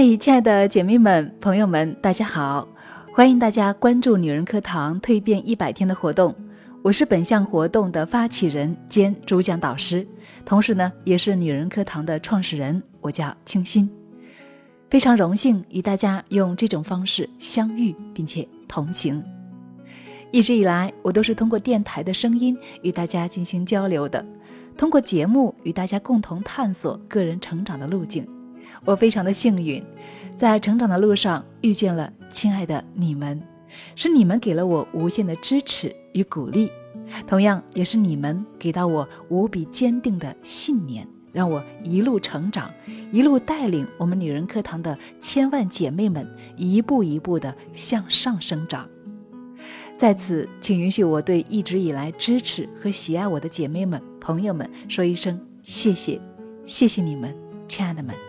嗨，亲爱的姐妹们、朋友们，大家好！欢迎大家关注女人课堂蜕变一百天的活动。我是本项活动的发起人兼主讲导师，同时呢，也是女人课堂的创始人。我叫清新，非常荣幸与大家用这种方式相遇，并且同行。一直以来，我都是通过电台的声音与大家进行交流的，通过节目与大家共同探索个人成长的路径。我非常的幸运，在成长的路上遇见了亲爱的你们，是你们给了我无限的支持与鼓励，同样也是你们给到我无比坚定的信念，让我一路成长，一路带领我们女人课堂的千万姐妹们一步一步的向上生长。在此，请允许我对一直以来支持和喜爱我的姐妹们、朋友们说一声谢谢，谢谢你们，亲爱的们。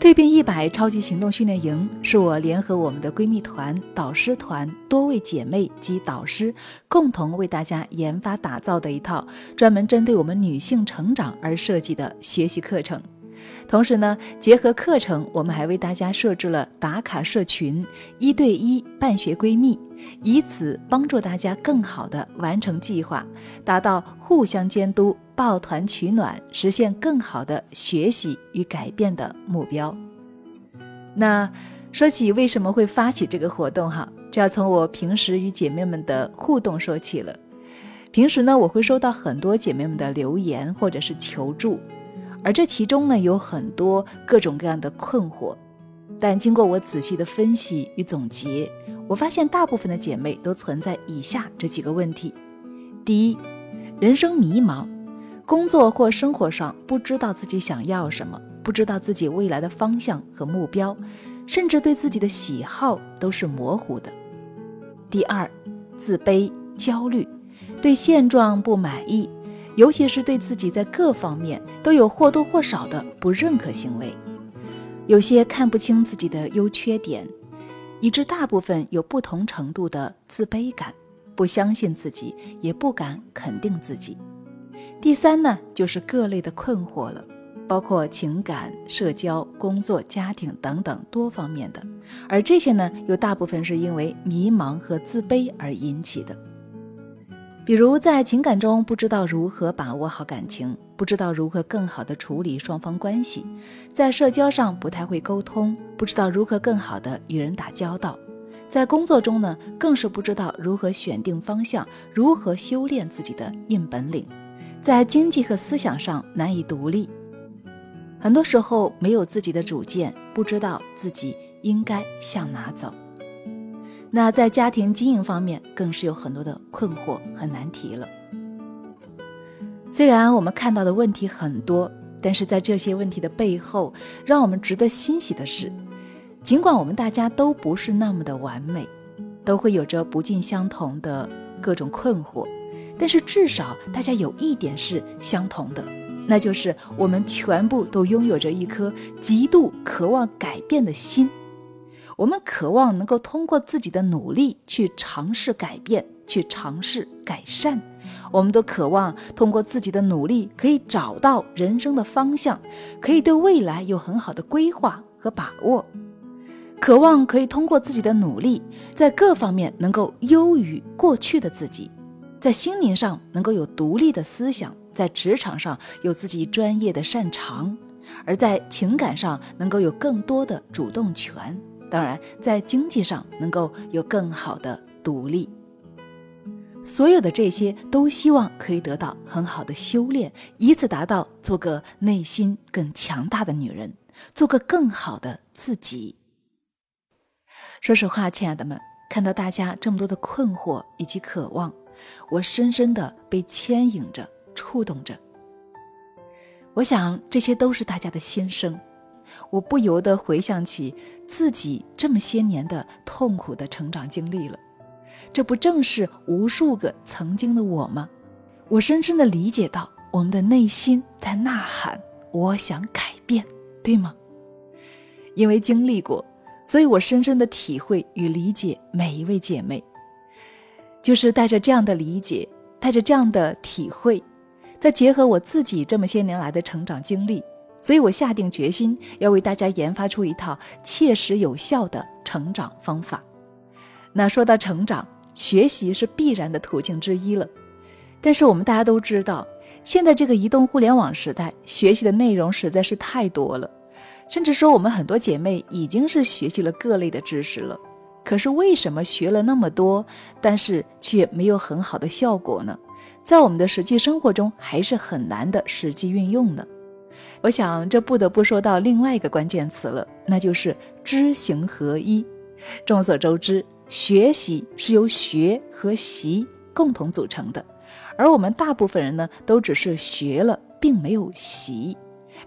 蜕变一百超级行动训练营是我联合我们的闺蜜团、导师团多位姐妹及导师共同为大家研发打造的一套专门针对我们女性成长而设计的学习课程。同时呢，结合课程，我们还为大家设置了打卡社群、一对一办学闺蜜，以此帮助大家更好的完成计划，达到互相监督。抱团取暖，实现更好的学习与改变的目标。那说起为什么会发起这个活动哈，这要从我平时与姐妹们的互动说起了。平时呢，我会收到很多姐妹们的留言或者是求助，而这其中呢有很多各种各样的困惑。但经过我仔细的分析与总结，我发现大部分的姐妹都存在以下这几个问题：第一，人生迷茫。工作或生活上不知道自己想要什么，不知道自己未来的方向和目标，甚至对自己的喜好都是模糊的。第二，自卑、焦虑，对现状不满意，尤其是对自己在各方面都有或多或少的不认可行为，有些看不清自己的优缺点，以致大部分有不同程度的自卑感，不相信自己，也不敢肯定自己。第三呢，就是各类的困惑了，包括情感、社交、工作、家庭等等多方面的，而这些呢，又大部分是因为迷茫和自卑而引起的。比如在情感中不知道如何把握好感情，不知道如何更好的处理双方关系；在社交上不太会沟通，不知道如何更好的与人打交道；在工作中呢，更是不知道如何选定方向，如何修炼自己的硬本领。在经济和思想上难以独立，很多时候没有自己的主见，不知道自己应该向哪走。那在家庭经营方面，更是有很多的困惑和难题了。虽然我们看到的问题很多，但是在这些问题的背后，让我们值得欣喜的是，尽管我们大家都不是那么的完美，都会有着不尽相同的各种困惑。但是至少大家有一点是相同的，那就是我们全部都拥有着一颗极度渴望改变的心。我们渴望能够通过自己的努力去尝试改变，去尝试改善。我们都渴望通过自己的努力可以找到人生的方向，可以对未来有很好的规划和把握。渴望可以通过自己的努力，在各方面能够优于过去的自己。在心灵上能够有独立的思想，在职场上有自己专业的擅长，而在情感上能够有更多的主动权，当然在经济上能够有更好的独立。所有的这些都希望可以得到很好的修炼，以此达到做个内心更强大的女人，做个更好的自己。说实话，亲爱的们，看到大家这么多的困惑以及渴望。我深深的被牵引着，触动着。我想这些都是大家的心声，我不由得回想起自己这么些年的痛苦的成长经历了。这不正是无数个曾经的我吗？我深深的理解到我们的内心在呐喊：“我想改变，对吗？”因为经历过，所以我深深的体会与理解每一位姐妹。就是带着这样的理解，带着这样的体会，再结合我自己这么些年来的成长经历，所以我下定决心要为大家研发出一套切实有效的成长方法。那说到成长，学习是必然的途径之一了。但是我们大家都知道，现在这个移动互联网时代，学习的内容实在是太多了，甚至说我们很多姐妹已经是学习了各类的知识了。可是为什么学了那么多，但是却没有很好的效果呢？在我们的实际生活中，还是很难的实际运用呢？我想，这不得不说到另外一个关键词了，那就是知行合一。众所周知，学习是由学和习共同组成的，而我们大部分人呢，都只是学了，并没有习。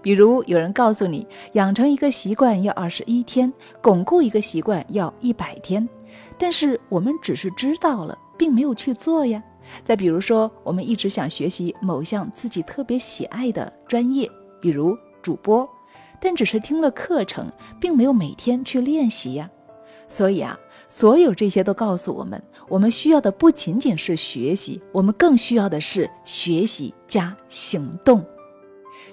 比如，有人告诉你，养成一个习惯要二十一天，巩固一个习惯要一百天，但是我们只是知道了，并没有去做呀。再比如说，我们一直想学习某项自己特别喜爱的专业。比如主播，但只是听了课程，并没有每天去练习呀。所以啊，所有这些都告诉我们，我们需要的不仅仅是学习，我们更需要的是学习加行动。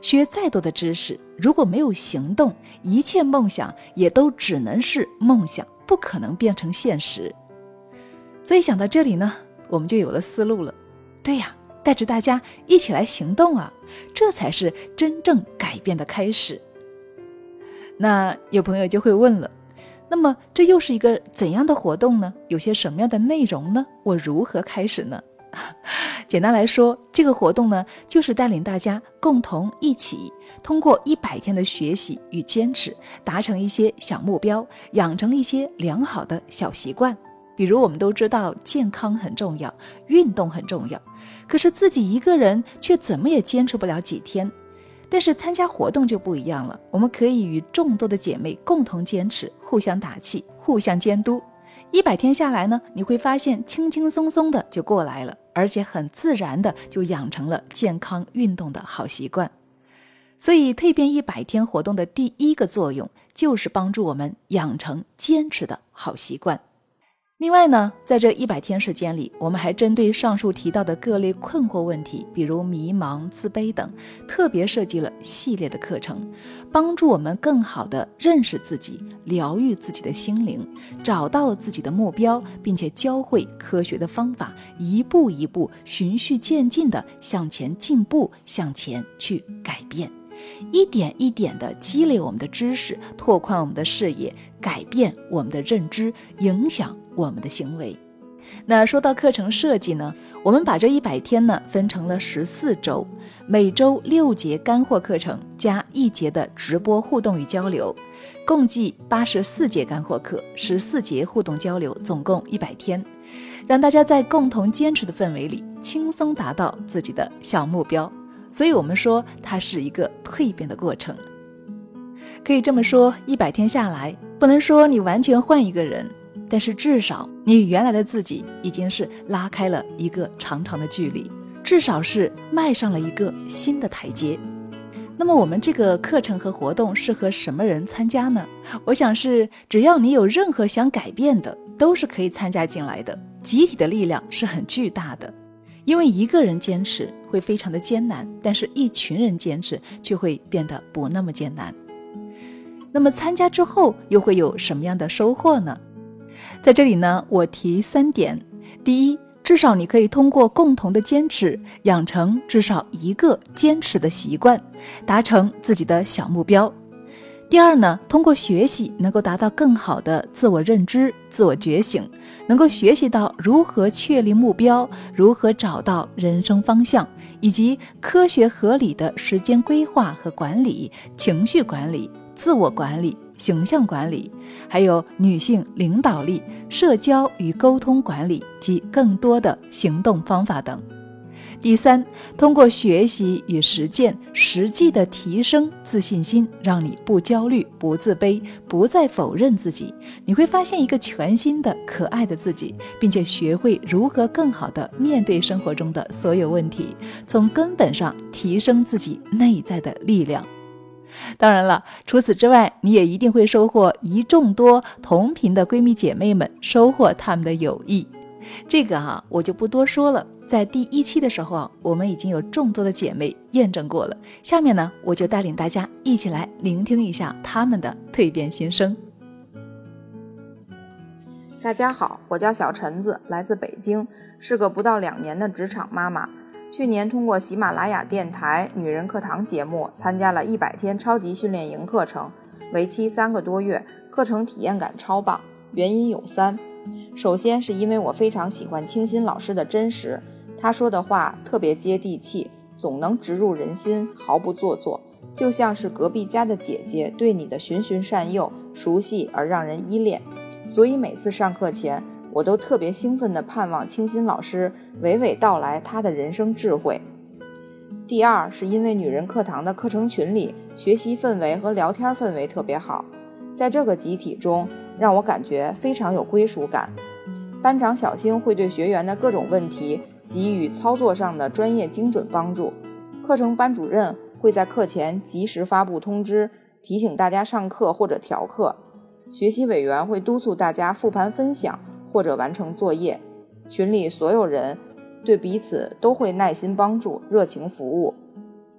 学再多的知识，如果没有行动，一切梦想也都只能是梦想，不可能变成现实。所以想到这里呢，我们就有了思路了。对呀。带着大家一起来行动啊，这才是真正改变的开始。那有朋友就会问了，那么这又是一个怎样的活动呢？有些什么样的内容呢？我如何开始呢？简单来说，这个活动呢，就是带领大家共同一起，通过一百天的学习与坚持，达成一些小目标，养成一些良好的小习惯。比如我们都知道健康很重要，运动很重要，可是自己一个人却怎么也坚持不了几天。但是参加活动就不一样了，我们可以与众多的姐妹共同坚持，互相打气，互相监督。一百天下来呢，你会发现轻轻松松的就过来了，而且很自然的就养成了健康运动的好习惯。所以蜕变一百天活动的第一个作用就是帮助我们养成坚持的好习惯。另外呢，在这一百天时间里，我们还针对上述提到的各类困惑问题，比如迷茫、自卑等，特别设计了系列的课程，帮助我们更好地认识自己，疗愈自己的心灵，找到自己的目标，并且教会科学的方法，一步一步、循序渐进地向前进步，向前去改变。一点一点地积累我们的知识，拓宽我们的视野，改变我们的认知，影响我们的行为。那说到课程设计呢，我们把这一百天呢分成了十四周，每周六节干货课程加一节的直播互动与交流，共计八十四节干货课，十四节互动交流，总共一百天，让大家在共同坚持的氛围里，轻松达到自己的小目标。所以，我们说它是一个蜕变的过程。可以这么说，一百天下来，不能说你完全换一个人，但是至少你与原来的自己已经是拉开了一个长长的距离，至少是迈上了一个新的台阶。那么，我们这个课程和活动适合什么人参加呢？我想是只要你有任何想改变的，都是可以参加进来的。集体的力量是很巨大的。因为一个人坚持会非常的艰难，但是一群人坚持却会变得不那么艰难。那么参加之后又会有什么样的收获呢？在这里呢，我提三点：第一，至少你可以通过共同的坚持，养成至少一个坚持的习惯，达成自己的小目标。第二呢，通过学习能够达到更好的自我认知、自我觉醒，能够学习到如何确立目标、如何找到人生方向，以及科学合理的时间规划和管理、情绪管理、自我管理、形象管理，还有女性领导力、社交与沟通管理及更多的行动方法等。第三，通过学习与实践，实际的提升自信心，让你不焦虑、不自卑、不再否认自己。你会发现一个全新的、可爱的自己，并且学会如何更好的面对生活中的所有问题，从根本上提升自己内在的力量。当然了，除此之外，你也一定会收获一众多同频的闺蜜姐妹们，收获她们的友谊。这个哈我就不多说了。在第一期的时候啊，我们已经有众多的姐妹验证过了。下面呢，我就带领大家一起来聆听一下她们的蜕变心声。大家好，我叫小陈子，来自北京，是个不到两年的职场妈妈。去年通过喜马拉雅电台《女人课堂》节目，参加了一百天超级训练营课程，为期三个多月，课程体验感超棒。原因有三：首先是因为我非常喜欢清新老师的真实，他说的话特别接地气，总能直入人心，毫不做作，就像是隔壁家的姐姐对你的循循善诱，熟悉而让人依恋。所以每次上课前，我都特别兴奋地盼望清新老师娓娓道来他的人生智慧。第二，是因为女人课堂的课程群里学习氛围和聊天氛围特别好，在这个集体中，让我感觉非常有归属感。班长小星会对学员的各种问题给予操作上的专业精准帮助，课程班主任会在课前及时发布通知，提醒大家上课或者调课。学习委员会督促大家复盘分享或者完成作业，群里所有人对彼此都会耐心帮助、热情服务。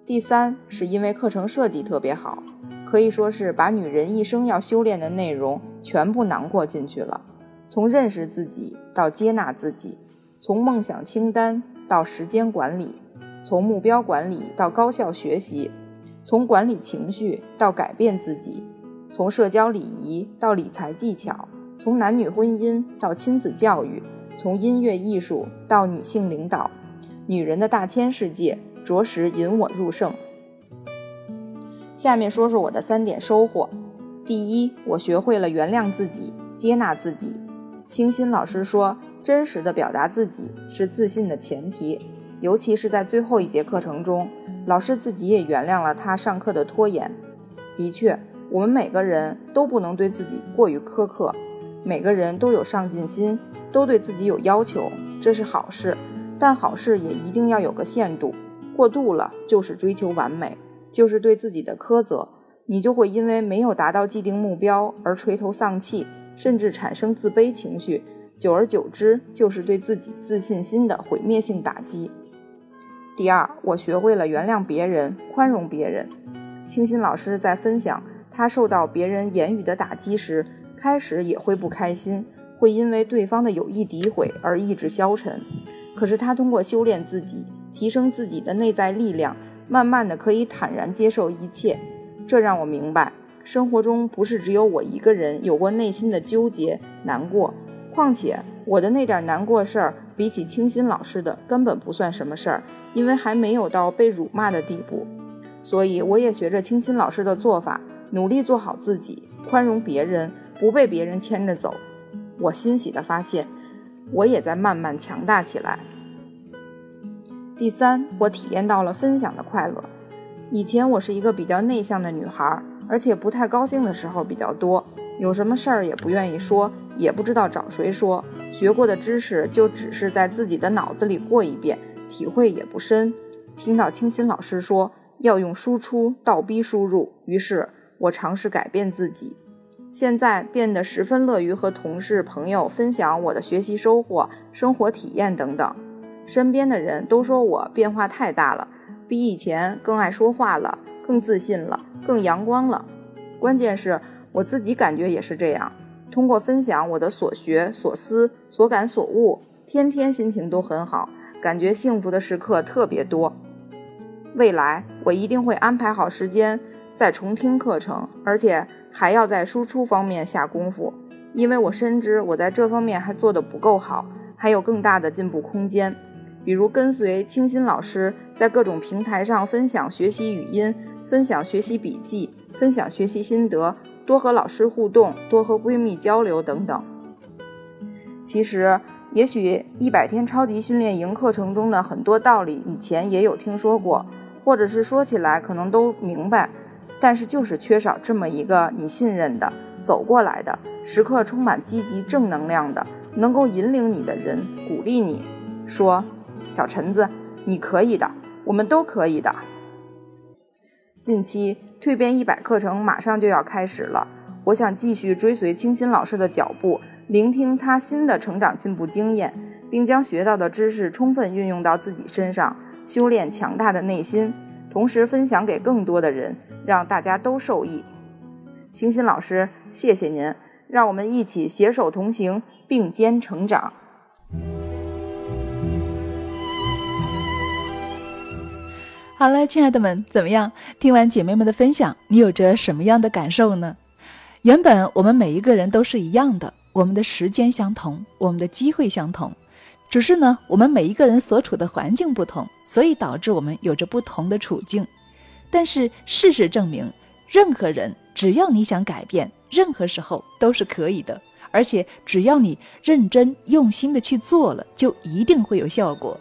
第三，是因为课程设计特别好，可以说是把女人一生要修炼的内容全部囊括进去了。从认识自己到接纳自己，从梦想清单到时间管理，从目标管理到高效学习，从管理情绪到改变自己。从社交礼仪到理财技巧，从男女婚姻到亲子教育，从音乐艺术到女性领导，女人的大千世界着实引我入胜。下面说说我的三点收获：第一，我学会了原谅自己，接纳自己。清新老师说，真实的表达自己是自信的前提，尤其是在最后一节课程中，老师自己也原谅了他上课的拖延。的确。我们每个人都不能对自己过于苛刻，每个人都有上进心，都对自己有要求，这是好事。但好事也一定要有个限度，过度了就是追求完美，就是对自己的苛责，你就会因为没有达到既定目标而垂头丧气，甚至产生自卑情绪，久而久之就是对自己自信心的毁灭性打击。第二，我学会了原谅别人，宽容别人。清新老师在分享。他受到别人言语的打击时，开始也会不开心，会因为对方的有意诋毁而意志消沉。可是他通过修炼自己，提升自己的内在力量，慢慢的可以坦然接受一切。这让我明白，生活中不是只有我一个人有过内心的纠结难过。况且我的那点难过事儿，比起清新老师的根本不算什么事儿，因为还没有到被辱骂的地步。所以我也学着清新老师的做法。努力做好自己，宽容别人，不被别人牵着走。我欣喜地发现，我也在慢慢强大起来。第三，我体验到了分享的快乐。以前我是一个比较内向的女孩，而且不太高兴的时候比较多，有什么事儿也不愿意说，也不知道找谁说。学过的知识就只是在自己的脑子里过一遍，体会也不深。听到清新老师说要用输出倒逼输入，于是。我尝试改变自己，现在变得十分乐于和同事、朋友分享我的学习收获、生活体验等等。身边的人都说我变化太大了，比以前更爱说话了，更自信了，更阳光了。关键是我自己感觉也是这样。通过分享我的所学、所思、所感、所悟，天天心情都很好，感觉幸福的时刻特别多。未来我一定会安排好时间。再重听课程，而且还要在输出方面下功夫，因为我深知我在这方面还做得不够好，还有更大的进步空间。比如跟随清新老师在各种平台上分享学习语音，分享学习笔记，分享学习心得，多和老师互动，多和闺蜜交流等等。其实，也许一百天超级训练营课程中的很多道理，以前也有听说过，或者是说起来可能都明白。但是就是缺少这么一个你信任的、走过来的、时刻充满积极正能量的、能够引领你的人，鼓励你说：“小陈子，你可以的，我们都可以的。”近期蜕变一百课程马上就要开始了，我想继续追随清新老师的脚步，聆听他新的成长进步经验，并将学到的知识充分运用到自己身上，修炼强大的内心，同时分享给更多的人，让大家都受益。清新老师，谢谢您，让我们一起携手同行，并肩成长。好了，亲爱的们，怎么样？听完姐妹们的分享，你有着什么样的感受呢？原本我们每一个人都是一样的，我们的时间相同，我们的机会相同，只是呢，我们每一个人所处的环境不同，所以导致我们有着不同的处境。但是事实证明，任何人只要你想改变，任何时候都是可以的，而且只要你认真用心的去做了，就一定会有效果。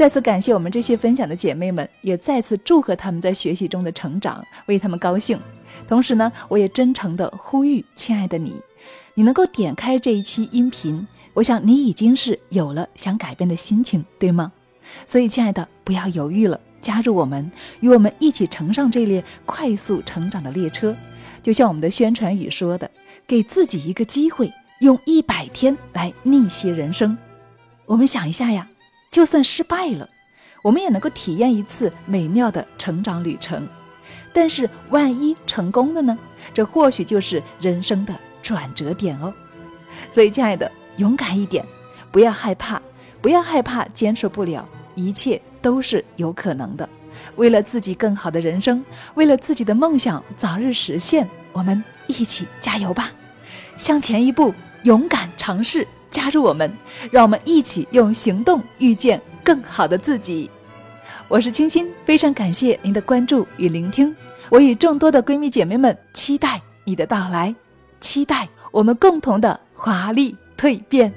再次感谢我们这些分享的姐妹们，也再次祝贺她们在学习中的成长，为她们高兴。同时呢，我也真诚的呼吁，亲爱的你，你能够点开这一期音频，我想你已经是有了想改变的心情，对吗？所以，亲爱的，不要犹豫了，加入我们，与我们一起乘上这列快速成长的列车。就像我们的宣传语说的：“给自己一个机会，用一百天来逆袭人生。”我们想一下呀。就算失败了，我们也能够体验一次美妙的成长旅程。但是万一成功了呢？这或许就是人生的转折点哦。所以，亲爱的，勇敢一点，不要害怕，不要害怕坚持不了，一切都是有可能的。为了自己更好的人生，为了自己的梦想早日实现，我们一起加油吧！向前一步，勇敢尝试。加入我们，让我们一起用行动遇见更好的自己。我是清新，非常感谢您的关注与聆听。我与众多的闺蜜姐妹们期待你的到来，期待我们共同的华丽蜕变。